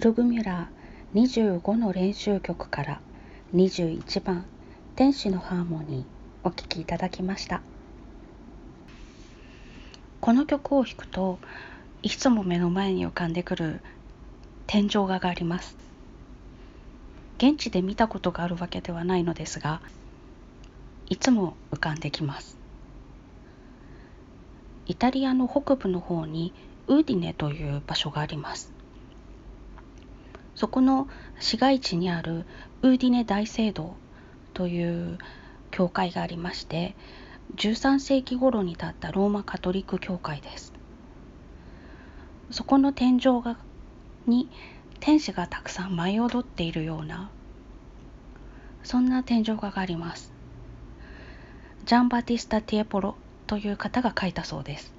ルグミュラー25の練習曲から21番天使のハーモニーお聴きいただきました。この曲を弾くといつも目の前に浮かんでくる天井画があります。現地で見たことがあるわけではないのですがいつも浮かんできます。イタリアの北部の方にウーディネという場所があります。そこの市街地にあるウーディネ大聖堂という教会がありまして13世紀頃に建ったローマカトリック教会です。そこの天井画に天使がたくさん舞い踊っているようなそんな天井画があります。ジャンバティスタ・ティエポロという方が描いたそうです。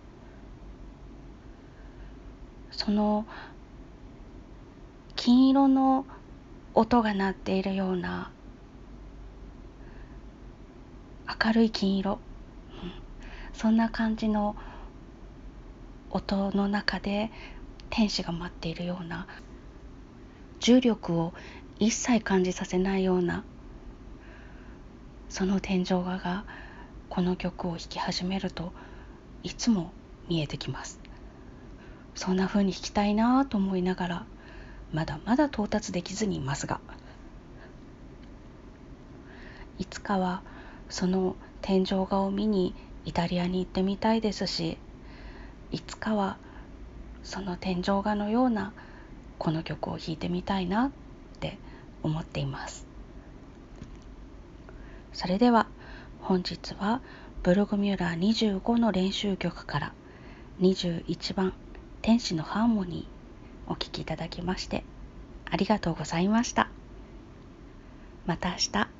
その金色の音が鳴っているような明るい金色、そんな感じの音の中で天使が舞っているような重力を一切感じさせないようなその天井画がこの曲を弾き始めるといつも見えてきます。そんな風に弾きたいなと思いながらまだまだ到達できずにいますがいつかはその天井画を見にイタリアに行ってみたいですしいつかはその天井画のようなこの曲を弾いてみたいなって思っています。それでは本日はブルグミュラー25の練習曲から21番天使のハーモニーお聞きいただきましてありがとうございました。また明日。